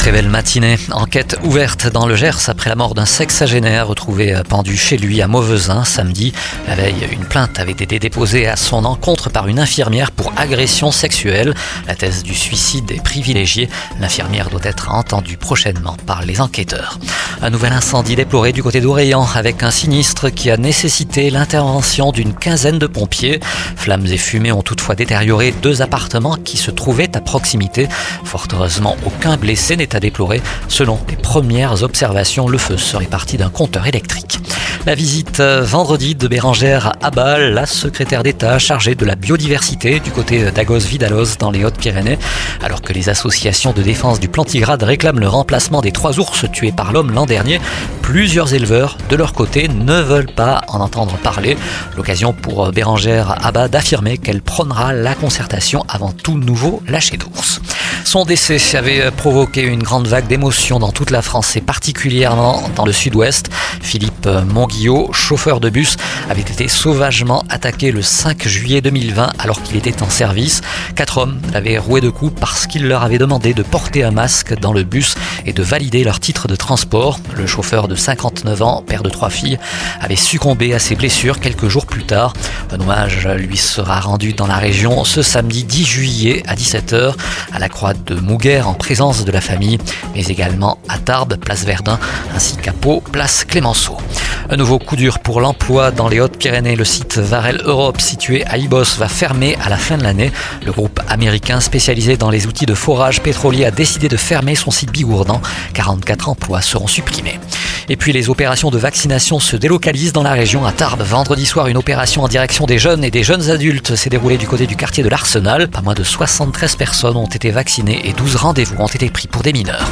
Très belle matinée. Enquête ouverte dans le Gers après la mort d'un sexagénaire retrouvé pendu chez lui à Mauvesin samedi. La veille, une plainte avait été déposée à son encontre par une infirmière pour agression sexuelle. La thèse du suicide est privilégiée. L'infirmière doit être entendue prochainement par les enquêteurs. Un nouvel incendie déploré du côté d'Orléans avec un sinistre qui a nécessité l'intervention d'une quinzaine de pompiers. Flammes et fumées ont toutefois détérioré deux appartements qui se trouvaient à proximité. Fort heureusement, aucun blessé à déplorer. Selon les premières observations, le feu serait parti d'un compteur électrique. La visite euh, vendredi de Bérangère Abal, la secrétaire d'État chargée de la biodiversité du côté d'Agos-Vidalos dans les Hautes-Pyrénées, alors que les associations de défense du plantigrade réclament le remplacement des trois ours tués par l'homme l'an dernier. Plusieurs éleveurs, de leur côté, ne veulent pas en entendre parler. L'occasion pour Bérangère Abba d'affirmer qu'elle prônera la concertation avant tout nouveau lâcher d'ours. Son décès avait provoqué une grande vague d'émotions dans toute la France et particulièrement dans le sud-ouest. Philippe Monguillot, chauffeur de bus, avait été sauvagement attaqué le 5 juillet 2020 alors qu'il était en service. Quatre hommes l'avaient roué de coups parce qu'il leur avait demandé de porter un masque dans le bus et de valider leur titre de transport. Le chauffeur de 59 ans, père de trois filles, avait succombé à ses blessures quelques jours plus tard. Un hommage lui sera rendu dans la région ce samedi 10 juillet à 17h à la Croix de Mouguer en présence de la famille, mais également à Tarbes, place Verdun, ainsi qu'à Pau, place Clémenceau. Un nouveau coup dur pour l'emploi dans les Hautes-Pyrénées. Le site Varel Europe, situé à Ibos, va fermer à la fin de l'année. Le groupe américain spécialisé dans les outils de forage pétrolier a décidé de fermer son site bigourdan. 44 emplois seront supprimés. Et puis les opérations de vaccination se délocalisent dans la région à Tarbes. Vendredi soir, une opération en direction des jeunes et des jeunes adultes s'est déroulée du côté du quartier de l'Arsenal. Pas moins de 73 personnes ont été vaccinées et 12 rendez-vous ont été pris pour des mineurs.